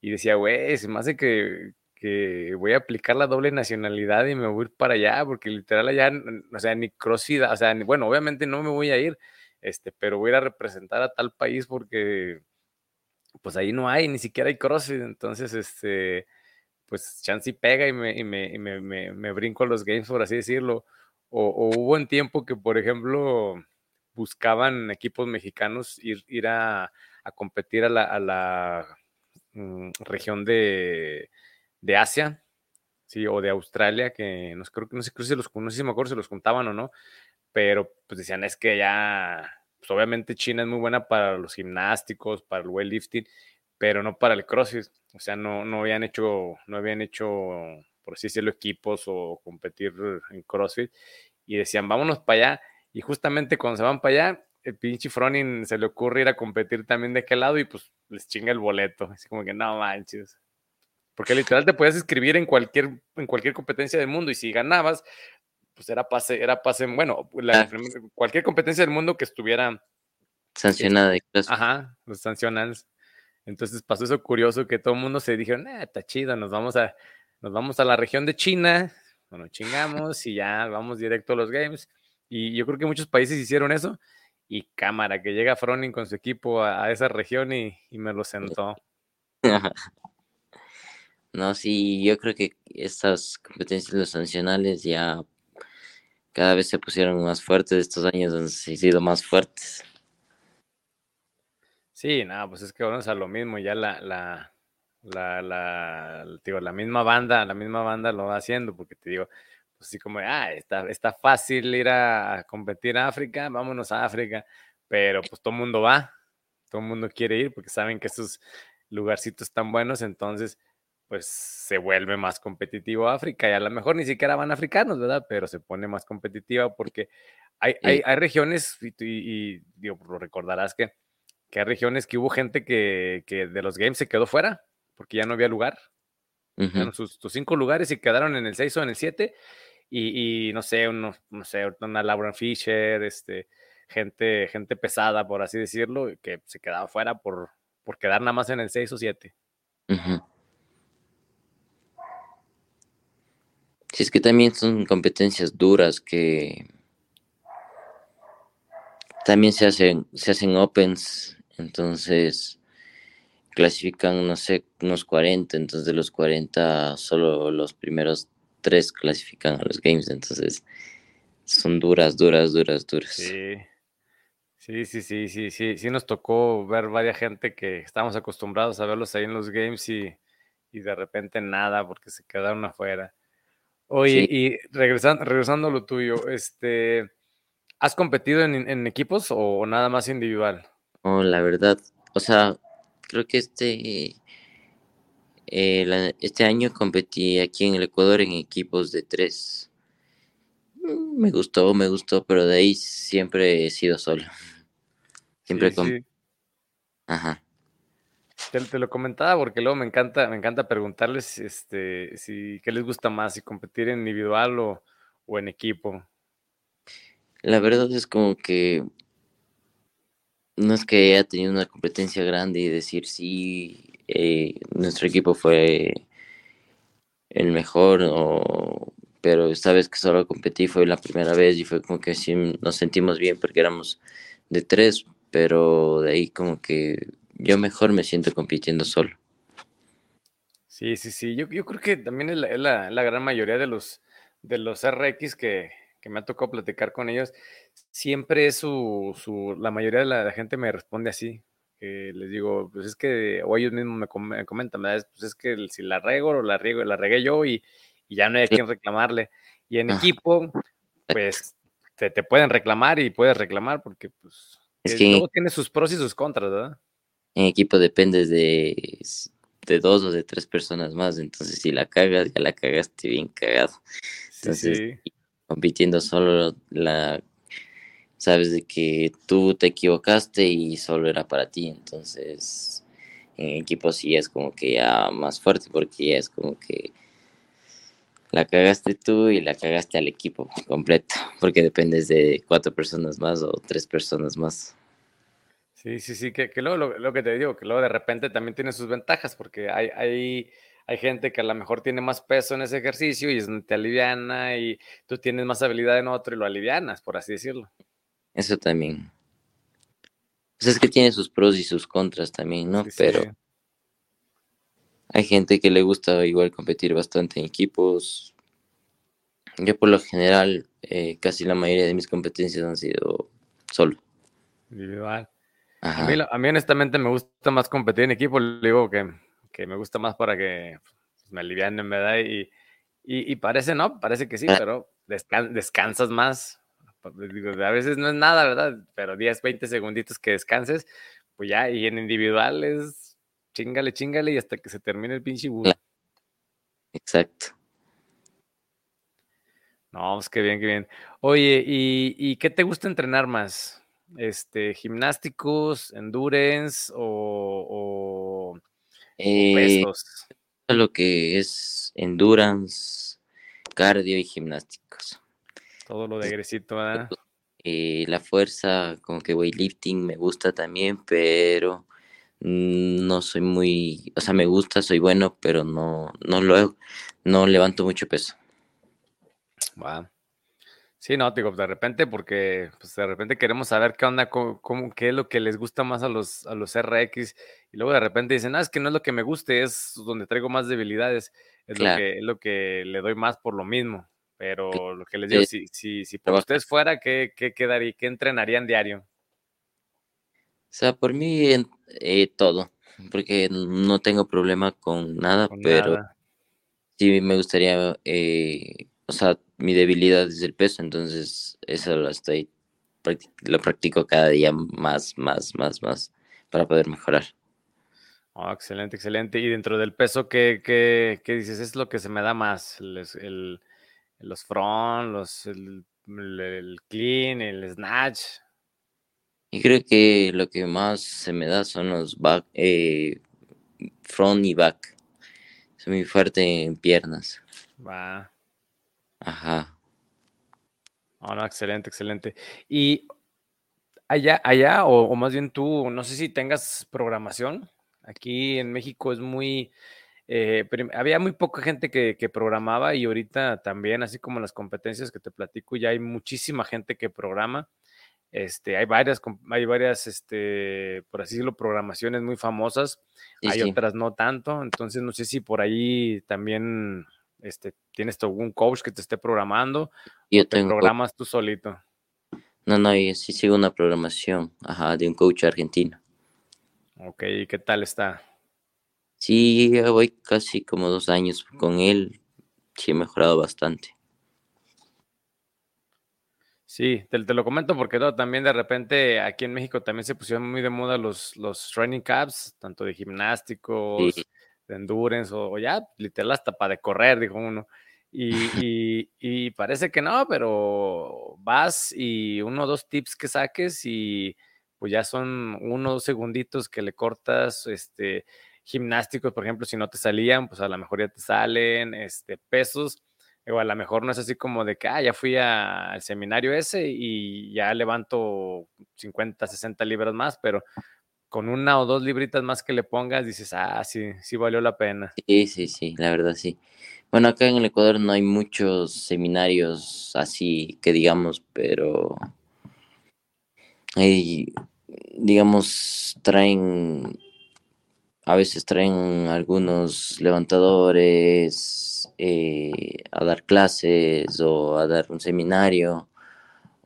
Y decía, güey, se me hace que, que voy a aplicar la doble nacionalidad y me voy a ir para allá, porque literal allá, o sea, ni CrossFit, o sea, bueno, obviamente no me voy a ir, este, pero voy a ir a representar a tal país porque, pues ahí no hay, ni siquiera hay CrossFit, entonces, este, pues chance y pega y me, me, me, me, brinco a los games, por así decirlo. O, hubo un tiempo que, por ejemplo, buscaban equipos mexicanos ir, ir a, a competir a la, a la mm, región de, de, Asia, sí, o de Australia, que no, sé, creo si los, no sé si me acuerdo si los juntaban o no, pero pues decían es que ya, pues obviamente China es muy buena para los gimnásticos, para el weightlifting, pero no para el CrossFit. O sea, no, no habían hecho, no habían hecho, por así decirlo, equipos o competir en CrossFit. Y decían, vámonos para allá. Y justamente cuando se van para allá, el pinche Fronin se le ocurre ir a competir también de aquel lado y pues les chinga el boleto. Así como que no manches. Porque literal te podías inscribir en cualquier, en cualquier competencia del mundo y si ganabas, pues era pase, era pase, bueno, ah. cualquier competencia del mundo que estuviera sancionada. Ajá, los sancionales. Entonces pasó eso curioso que todo el mundo se dijeron, eh, está chido, nos vamos a, nos vamos a la región de China, bueno, chingamos y ya vamos directo a los games. Y yo creo que muchos países hicieron eso. Y cámara, que llega Froning con su equipo a, esa región y, me lo sentó. No, sí, yo creo que estas competencias los sancionales ya cada vez se pusieron más fuertes. Estos años han sido más fuertes. Sí, nada, pues es que vamos a lo mismo, ya la, la, la, la, digo, la misma banda, la misma banda lo va haciendo, porque te digo, pues así como, ah, está, está fácil ir a, competir a África, vámonos a África, pero pues todo el mundo va, todo el mundo quiere ir porque saben que esos lugarcitos están buenos, entonces pues se vuelve más competitivo África y a lo mejor ni siquiera van africanos, ¿verdad? Pero se pone más competitiva porque hay, hay, hay regiones y, y, digo, lo recordarás que que hay regiones que hubo gente que, que de los games se quedó fuera porque ya no había lugar. sus, cinco lugares y quedaron en el 6 o en el 7. Y, no sé, uno, no sé, una Laura Fisher, este, gente, gente pesada, por así decirlo, que se quedaba fuera por, por quedar nada más en el 6 o 7. Sí, es que también son competencias duras que también se hacen, se hacen opens, entonces clasifican, no sé, unos 40, entonces de los 40 solo los primeros tres clasifican a los games, entonces son duras, duras, duras, duras. Sí. Sí, sí, sí, sí, sí, sí nos tocó ver varias gente que estamos acostumbrados a verlos ahí en los games y, de repente nada porque se quedaron afuera. Oye, y regresando, regresando a lo tuyo, este, ¿has competido en, equipos o nada más individual? Oh, la verdad, o sea, creo que este, eh, este año competí aquí en el Ecuador en equipos de tres. Mm, me gustó, me gustó, pero de ahí siempre he sido solo. Siempre con... Ajá. Te, lo comentaba porque luego me encanta, me encanta preguntarles este, si qué les gusta más, si competir en individual o, o en equipo. La verdad es como que no es que haya tenido una competencia grande y decir sí, eh, nuestro equipo fue el mejor, o, pero esta vez que solo competí fue la primera vez y fue como que sí nos sentimos bien porque éramos de tres, pero de ahí como que yo mejor me siento compitiendo solo. Sí, sí, sí, yo, yo creo que también es la, la, gran mayoría de los, de los RX que, que me ha tocado platicar con ellos, siempre es su, su la mayoría de la, gente me responde así. les digo, pues es que, o ellos mismos me, comentan, pues es que si la rego o la riego, la regué yo y, ya no hay a quien reclamarle. Y en equipo, pues te, te, pueden reclamar y puedes reclamar porque pues es que todo tiene sus pros y sus contras, ¿verdad? En equipo depende de, de dos o de tres personas más, entonces si la cagas, ya la cagaste bien cagado. Entonces, compitiendo solo la sabes de que tú te equivocaste y solo era para ti, entonces en equipo sí es como que ya más fuerte porque ya es como que la cagaste tú y la cagaste al equipo completo, porque dependes de cuatro personas más o tres personas más. Sí, sí, sí, que, que luego lo, que te digo, que luego de repente también tiene sus ventajas, porque hay, hay hay gente que a lo mejor tiene más peso en ese ejercicio y es te aliviana y tú tienes más habilidad en otro y lo alivianas, por así decirlo. Eso también. Pues es que tiene sus pros y sus contras también, ¿no? Pero hay gente que le gusta igual competir bastante en equipos. Yo por lo general, eh, casi la mayoría de mis competencias han sido solo. Individual. A mí, a mí honestamente me gusta más competir en equipo, le digo que que me gusta más para que pues, me alivianen, ¿verdad? Y, y, y, parece no, parece que sí, ah. pero descansas más. a veces no es nada, ¿verdad? Pero 10, 20 segunditos que descanses, pues ya, y en individual es chingale, chingale y hasta que se termine el pinche bus. Exacto. No, pues qué bien, qué bien. Oye, ¿y, ¿y, qué te gusta entrenar más? Este, gimnásticos, endurance o, eh, lo que es endurance, cardio y gimnásticos. Todo lo de gresito, ¿verdad? Eh, la fuerza, como que weightlifting me gusta también, pero no soy muy, o sea, me gusta, soy bueno, pero no, no lo, no levanto mucho peso. Wow. Sí, no, digo, de repente, porque pues, de repente queremos saber qué onda, cómo, qué es lo que les gusta más a los, a los RX, y luego de repente dicen, ah, es que no es lo que me guste, es donde traigo más debilidades, es, lo, que, es lo que le doy más por lo mismo. Pero lo que les digo, si, si, si por ustedes fuera, ¿qué, qué quedaría, qué entrenarían diario? O sea, por mí eh, todo, porque no tengo problema con nada, pero sí me gustaría, eh, o sea, mi debilidad es el peso, entonces eso lo estoy, lo practico cada día más, más, más, más para poder mejorar. Oh, excelente, excelente. Y dentro del peso, ¿qué, qué, qué dices? Es lo que se me da más, el, los front, los, el, clean, el snatch. Y creo que lo que más se me da son los back, eh, front y back. Soy muy fuerte en piernas. Va. Ajá. Oh, no, excelente, excelente. Y allá, allá, o, más bien tú, no sé si tengas programación. Aquí en México es muy, eh, había muy poca gente que, que, programaba y ahorita también, así como las competencias que te platico, ya hay muchísima gente que programa. Este, hay varias, hay varias, este, por así decirlo, programaciones muy famosas. hay otras no tanto. Entonces, no sé si por ahí también este, tienes algún coach que te esté programando. Yo o te programas tú solito. No, no, yo sí sigo una programación, ajá, de un coach argentino. Ok, ¿qué tal está? Sí, ya voy casi como dos años con él. Sí, he mejorado bastante. Sí, te, lo comento porque también de repente aquí en México también se pusieron muy de moda los, los training caps, tanto de gimnásticos, de endurance o, ya literal hasta para de correr, dijo uno. Y, y, parece que no, pero vas y uno o dos tips que saques y pues ya son uno o dos segunditos que le cortas, este, gimnásticos, por ejemplo, si no te salían, pues a lo mejor ya te salen, este, pesos o a lo mejor no es así como de que, ah, ya fui al seminario ese y ya levanto 50, 60 libras más, pero con una o dos libritas más que le pongas, dices, ah, sí, sí valió la pena. Sí, sí, sí, la verdad sí. Bueno, acá en el Ecuador no hay muchos seminarios así que digamos, pero digamos, traen, a veces traen algunos levantadores, eh, a dar clases o a dar un seminario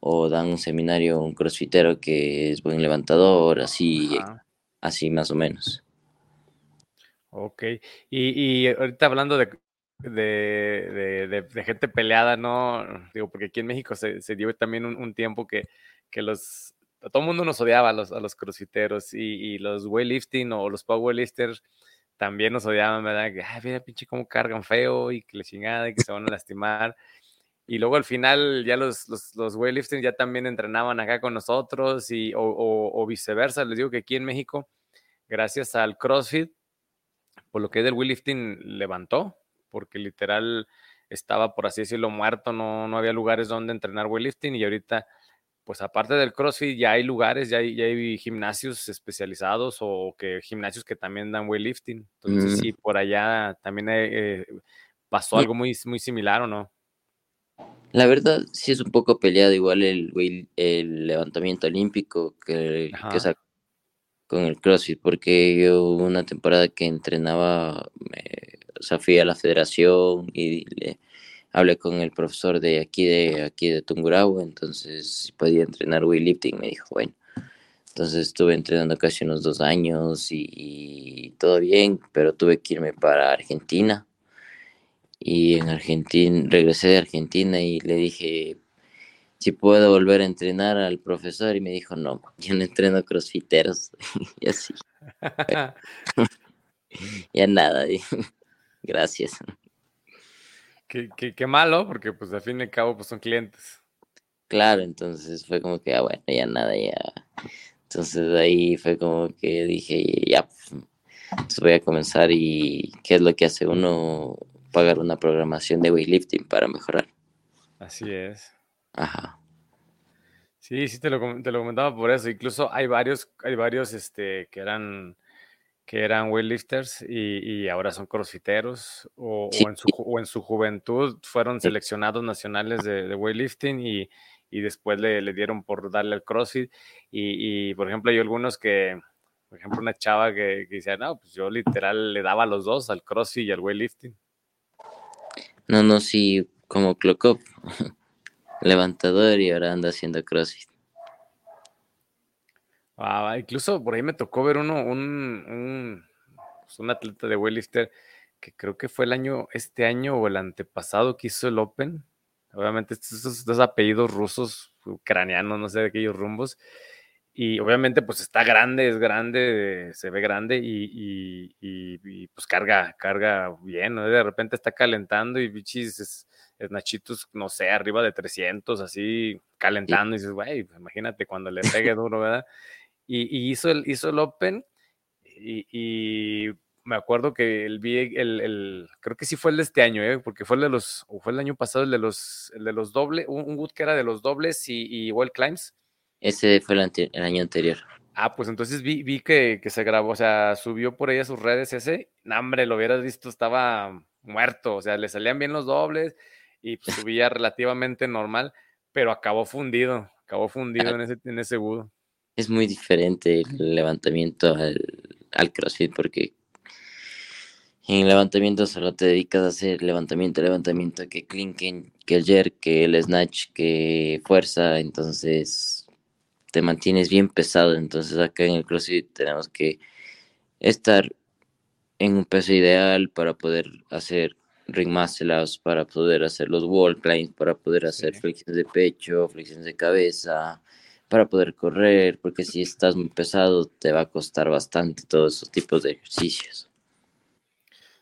o dan un seminario un crossfitero que es buen levantador, así, así más o menos. Ok, y, ahorita hablando de, de, gente peleada, ¿no? Digo, porque aquí en México se, dio también un, tiempo que, que los, todo el mundo nos odiaba a los, a los crossfiteros y, y los weightlifting o los powerlifters también nos odiaban, ¿verdad? Que, ay, mira, pinche, cómo cargan feo y que le chingada y que se van a lastimar. Y luego al final ya los, los, los weightlifting ya también entrenaban acá con nosotros y, o, o, viceversa. Les digo que aquí en México, gracias al CrossFit, por lo que es del weightlifting levantó, porque literal estaba, por así decirlo, muerto, no, no había lugares donde entrenar weightlifting y ahorita pues aparte del CrossFit ya hay lugares, ya hay, ya hay gimnasios especializados o que gimnasios que también dan weightlifting. Entonces, sí, mm. por allá también eh, pasó algo muy, muy similar o no. La verdad, sí es un poco peleado igual el, el levantamiento olímpico que, que con el CrossFit, porque yo una temporada que entrenaba, o sea, fui a la federación y le, hablé con el profesor de aquí de aquí de Tungurahua, entonces podía entrenar weightlifting, me dijo, bueno. Entonces estuve entrenando casi unos dos años y, todo bien, pero tuve que irme para Argentina. Y en Argentina, regresé de Argentina y le dije si puedo volver a entrenar al profesor y me dijo, no, yo no entreno crossfiteros y así. ya nada, gracias. Qué, malo, porque pues al fin y al cabo pues son clientes. Claro, entonces fue como que, ah, bueno, ya nada, ya. Entonces ahí fue como que dije, ya, pues, voy a comenzar y qué es lo que hace uno, pagar una programación de weightlifting para mejorar. Así es. Ajá. Sí, sí, te lo, te lo comentaba por eso. Incluso hay varios, hay varios este, que eran que eran weightlifters y, y ahora son crossfiteros o, en su, o, en su, juventud fueron seleccionados nacionales de, weightlifting y, y después le, le, dieron por darle al crossfit y, por ejemplo hay algunos que, por ejemplo una chava que, que decía, no, pues yo literal le daba a los dos, al crossfit y al weightlifting. No, no, sí, como Clocop, levantador y ahora anda haciendo crossfit. Ah, incluso por ahí me tocó ver uno, un, un, pues, un atleta de weightlifter que creo que fue el año, este año o el antepasado que hizo el Open. Obviamente estos dos apellidos rusos, ucranianos, no sé de aquellos rumbos. Y obviamente pues está grande, es grande, se ve grande y, y, y, pues carga, carga bien, ¿no? De repente está calentando y bichis Nachitos, no sé, arriba de 300, así calentando, y dices, güey, imagínate cuando le pegue duro, ¿verdad? Y, hizo, el, hizo el Open y, me acuerdo que el, el, el, creo que sí fue el de este año, ¿eh? porque fue el de los, o fue el año pasado el de los, el de los dobles, un, Wood que era de los dobles y, y Well Climbs. Ese fue el, año anterior. Ah, pues entonces vi, vi que, que, se grabó, o sea, subió por ahí a sus redes ese. No, hombre, lo hubieras visto, estaba muerto, o sea, le salían bien los dobles y pues, subía relativamente normal, pero acabó fundido, acabó fundido ah. en ese, en ese budo. Es muy diferente el levantamiento al, al CrossFit porque en levantamiento solo te dedicas a hacer levantamiento, levantamiento, que clinken, que el jerk, que el snatch, que fuerza, entonces te mantienes bien pesado. Entonces acá en el CrossFit tenemos que estar en un peso ideal para poder hacer ring muscle para poder hacer los wall climbs, para poder hacer flexiones de pecho, flexiones de cabeza, para poder correr, porque si estás muy pesado te va a costar bastante todos esos tipos de ejercicios.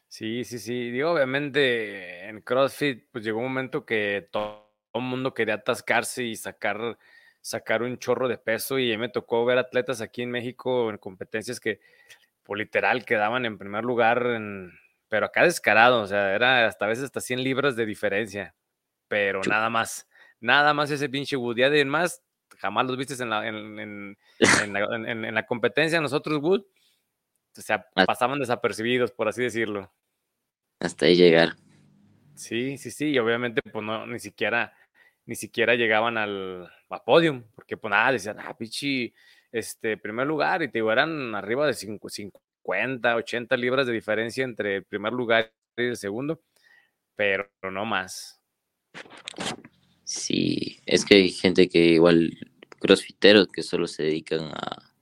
Sí, sí, sí. Digo, obviamente en CrossFit pues llegó un momento que todo el mundo quería atascarse y sacar, sacar un chorro de peso y me tocó ver atletas aquí en México en competencias que por pues, literal quedaban en primer lugar, pero acá descarado, o sea, era hasta a veces hasta 100 libras de diferencia, pero nada más, nada más ese pinche Wood. Ya de más, jamás los viste en la, en, la, competencia, nosotros Wood, o sea, pasaban desapercibidos, por así decirlo. Hasta ahí llegar. Sí, sí, sí, y obviamente pues no, ni siquiera, ni siquiera llegaban al podium, porque pues nada, decían, ah, pichi, este, primer lugar y te eran arriba de 50, 80 libras de diferencia entre el primer lugar y el segundo, pero no más. Sí, es que hay gente que igual, crossfiteros que solo se dedican a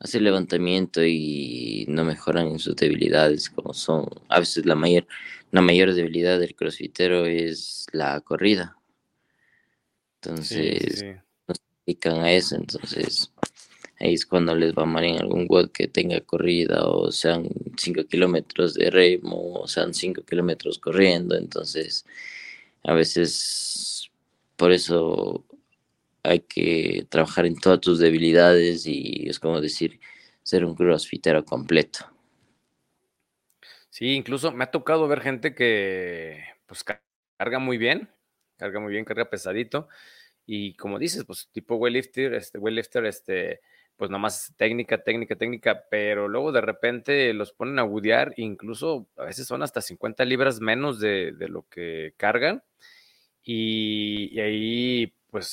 hacer levantamiento y no mejoran en sus debilidades, como son, a veces la mayor, la mayor debilidad del crossfitero es la corrida. Entonces, no se dedican a eso, entonces Ahí es cuando les va mal en algún WOD que tenga corrida o sean 5 kilómetros de remo o sean 5 kilómetros corriendo. Entonces, a veces por eso hay que trabajar en todas tus debilidades y es como decir, ser un crossfitero completo. Sí, incluso me ha tocado ver gente que pues carga muy bien, carga muy bien, carga pesadito. Y como dices, pues tipo weightlifter, este weightlifter, este pues nomás técnica, técnica, técnica, pero luego de repente los ponen a budear, incluso a veces son hasta 50 libras menos de, lo que cargan, y, ahí pues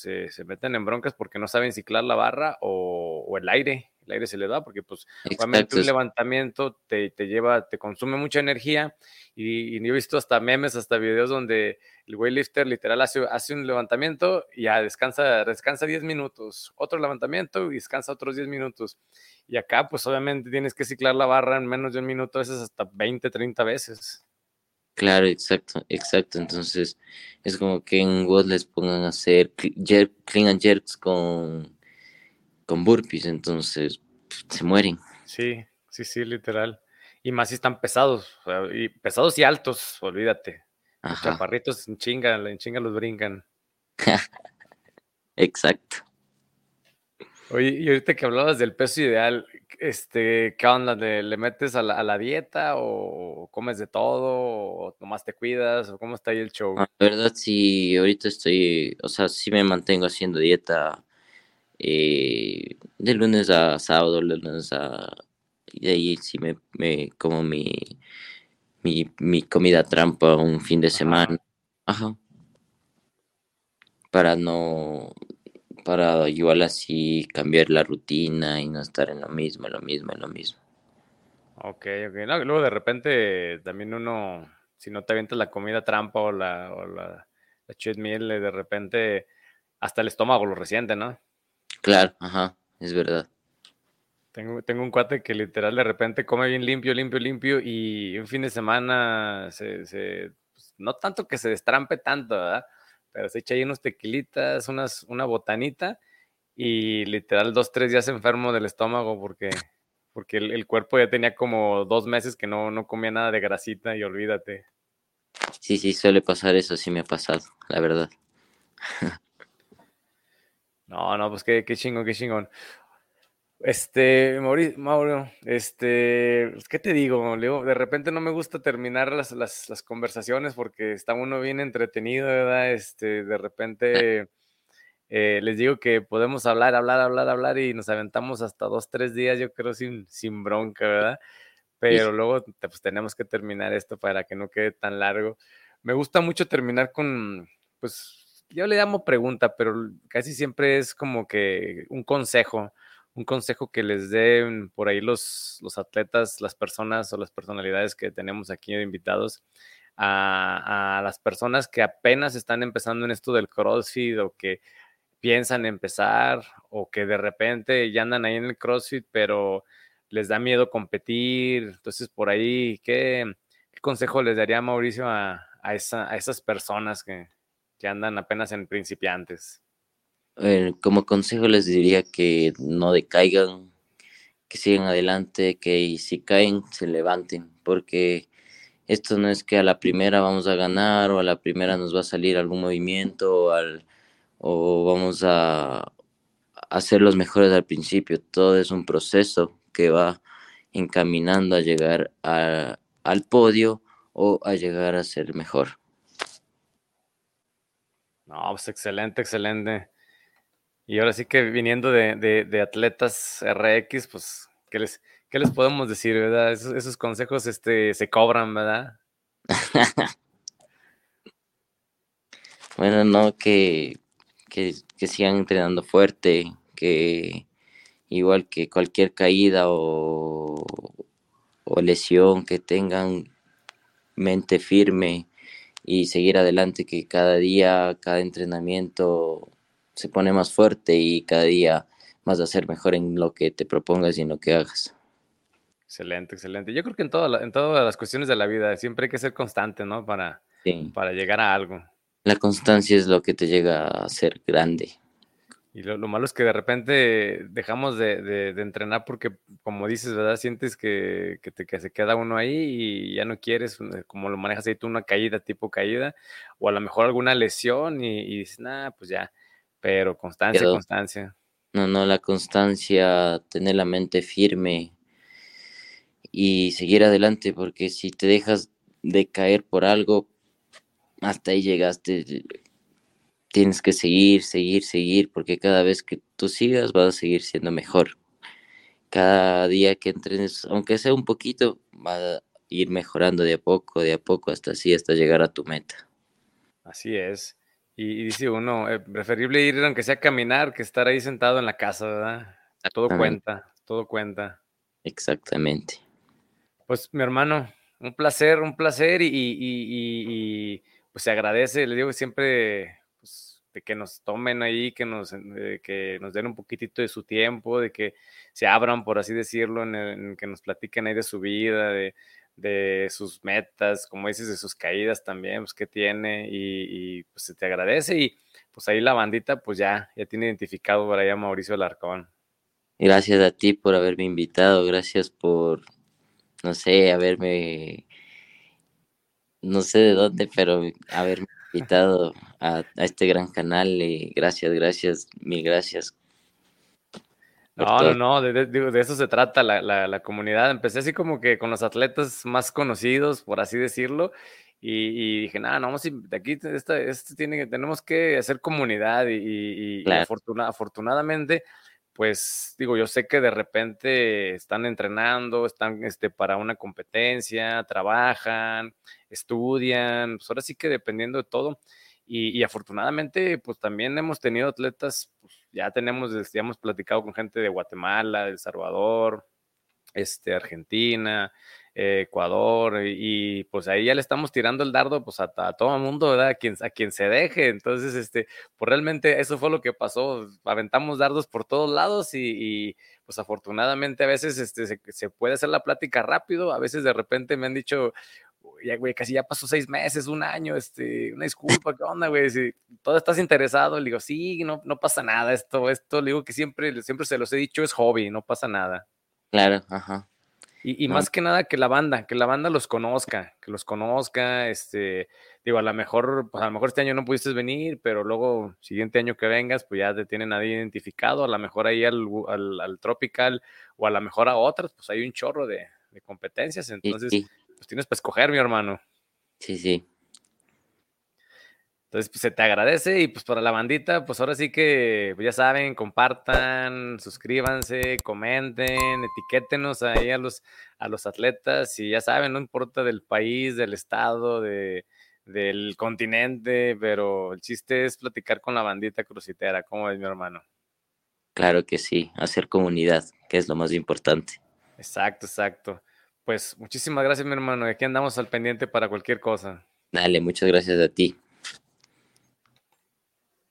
se, meten en broncas porque no saben ciclar la barra o, el aire, el aire se le da, porque pues obviamente un levantamiento te, te, lleva, te consume mucha energía, y, y, yo he visto hasta memes, hasta videos donde el weightlifter literal hace, hace un levantamiento y ya descansa, descansa 10 minutos, otro levantamiento y descansa otros 10 minutos. Y acá, pues obviamente tienes que ciclar la barra en menos de un minuto, a veces hasta 20, 30 veces. Claro, exacto, exacto. Entonces, es como que en WOD les pongan a hacer clean and jerks con, con burpees, entonces se mueren. Sí, sí, sí, literal. Y más si están pesados, y pesados y altos, olvídate. Los chaparritos en chinga, en chinga los brincan. Exacto. Oye, y ahorita que hablabas del peso ideal, este, ¿qué onda? ¿Le, metes a la, dieta o comes de todo o nomás te cuidas o cómo está ahí el show? Ah, la verdad sí, ahorita estoy, o sea, sí me mantengo haciendo dieta eh, de lunes a sábado, de lunes a... Y de ahí sí me, me como mi mi, mi comida trampa un fin de semana. Ajá. Para no, para igual así cambiar la rutina y no estar en lo mismo, en lo mismo, en lo mismo. Ok, ok. No, luego de repente también uno, si no te avientas la comida trampa o la, o la, la cheat meal, de repente hasta el estómago lo resiente, ¿no? Claro, ajá, es verdad. Tengo, tengo un cuate que literal de repente come bien limpio, limpio, limpio y un fin de semana se, se pues, no tanto que se destrampe tanto, ¿verdad? Pero se echa ahí unos tequilitas, unas, una botanita y literal dos, tres días enfermo del estómago porque, porque el, el, cuerpo ya tenía como dos meses que no, no comía nada de grasita y olvídate. Sí, sí, suele pasar eso, sí me ha pasado, la verdad. no, no, pues qué, qué chingón, qué chingón. Este, Mauro, este, pues, ¿qué te digo? Leo, de repente no me gusta terminar las, las, las, conversaciones porque está uno bien entretenido, ¿verdad? Este, de repente eh, les digo que podemos hablar, hablar, hablar, hablar y nos aventamos hasta dos, tres días, yo creo, sin, sin bronca, ¿verdad? Pero luego pues, tenemos que terminar esto para que no quede tan largo. Me gusta mucho terminar con, pues, yo le llamo pregunta, pero casi siempre es como que un consejo un consejo que les den por ahí los, los atletas, las personas o las personalidades que tenemos aquí de invitados, a, las personas que apenas están empezando en esto del CrossFit o que piensan empezar o que de repente ya andan ahí en el CrossFit, pero les da miedo competir. Entonces, por ahí, ¿qué, consejo les daría Mauricio a, a, esas personas que, que andan apenas en principiantes? como consejo les diría que no decaigan, que sigan adelante, que si caen se levanten, porque esto no es que a la primera vamos a ganar o a la primera nos va a salir algún movimiento o, al, o vamos a, hacer los mejores al principio. Todo es un proceso que va encaminando a llegar al podio o a llegar a ser mejor. No, pues excelente, excelente. Y ahora sí que viniendo de, atletas RX, pues, ¿qué les, qué les podemos decir, verdad? Esos, consejos este, se cobran, ¿verdad? bueno, no, que, que, sigan entrenando fuerte, que igual que cualquier caída o, o lesión, que tengan mente firme y seguir adelante, que cada día, cada entrenamiento se pone más fuerte y cada día vas a ser mejor en lo que te propongas y en lo que hagas. Excelente, excelente. Yo creo que en, en todas las cuestiones de la vida siempre hay que ser constante, ¿no? Para, para llegar a algo. La constancia es lo que te llega a ser grande. Y lo, malo es que de repente dejamos de, entrenar porque, como dices, ¿verdad? Sientes que, te, que se queda uno ahí y ya no quieres, como lo manejas ahí tú, una caída, tipo caída, o a lo mejor alguna lesión y, y dices, nada, pues ya, pero constancia, constancia. No, no, la constancia, tener la mente firme y seguir adelante, porque si te dejas de caer por algo, hasta ahí llegaste, tienes que seguir, seguir, seguir, porque cada vez que tú sigas vas a seguir siendo mejor. Cada día que entrenes, aunque sea un poquito, va a ir mejorando de a poco, de a poco, hasta así, hasta llegar a tu meta. Así es. Y, dice uno, eh, preferible ir aunque sea a caminar que estar ahí sentado en la casa, ¿verdad? Todo cuenta, todo cuenta. Exactamente. Pues mi hermano, un placer, un placer y, pues se agradece, le digo siempre de que nos tomen ahí, que nos, que nos den un poquitito de su tiempo, de que se abran, por así decirlo, en que nos platiquen ahí de su vida, de, de sus metas, como dices, de sus caídas también, pues que tiene y, pues se te agradece y pues ahí la bandita pues ya, ya tiene identificado por allá Mauricio Alarcón. Gracias a ti por haberme invitado, gracias por, no sé, haberme, no sé de dónde, pero haberme invitado a, a este gran canal y gracias, gracias, mil gracias no, no, no, de, de, eso se trata la, la, comunidad. Empecé así como que con los atletas más conocidos, por así decirlo, y, dije, nada, no, vamos de aquí esta, este tiene, tenemos que hacer comunidad y, afortunadamente, pues digo, yo sé que de repente están entrenando, están este, para una competencia, trabajan, estudian, pues ahora sí que dependiendo de todo. Y, afortunadamente, pues también hemos tenido atletas, pues, ya tenemos, ya hemos platicado con gente de Guatemala, de El Salvador, este, Argentina, Ecuador, y, pues ahí ya le estamos tirando el dardo pues a, todo el mundo, ¿verdad? A quien, a quien se deje. Entonces, este, pues realmente eso fue lo que pasó. Aventamos dardos por todos lados y, pues afortunadamente a veces este, se, puede hacer la plática rápido, a veces de repente me han dicho, ya, güey, casi ya pasó seis meses, un año, este, una disculpa, ¿qué onda, güey? Si todo estás interesado, le digo, sí, no, no pasa nada, esto, esto, le digo que siempre, siempre se los he dicho, es hobby, no pasa nada. Claro, ajá. Y, más que nada que la banda, que la banda los conozca, que los conozca, este, digo, a lo mejor, pues a lo mejor este año no pudiste venir, pero luego, siguiente año que vengas, pues ya te tienen ahí identificado, a lo mejor ahí al, al, Tropical, o a lo mejor a otras, pues hay un chorro de, competencias, entonces, pues tienes para escoger, mi hermano. Sí, sí. Entonces, pues se te agradece y pues para la bandita, pues ahora sí que, pues, ya saben, compartan, suscríbanse, comenten, etiquétenos ahí a los, a los atletas y ya saben, no importa del país, del estado, de, del continente, pero el chiste es platicar con la bandita crucitera, ¿cómo es mi hermano? Claro que sí, hacer comunidad, que es lo más importante. Exacto, exacto. Pues muchísimas gracias mi hermano, aquí andamos al pendiente para cualquier cosa. Dale, muchas gracias a ti.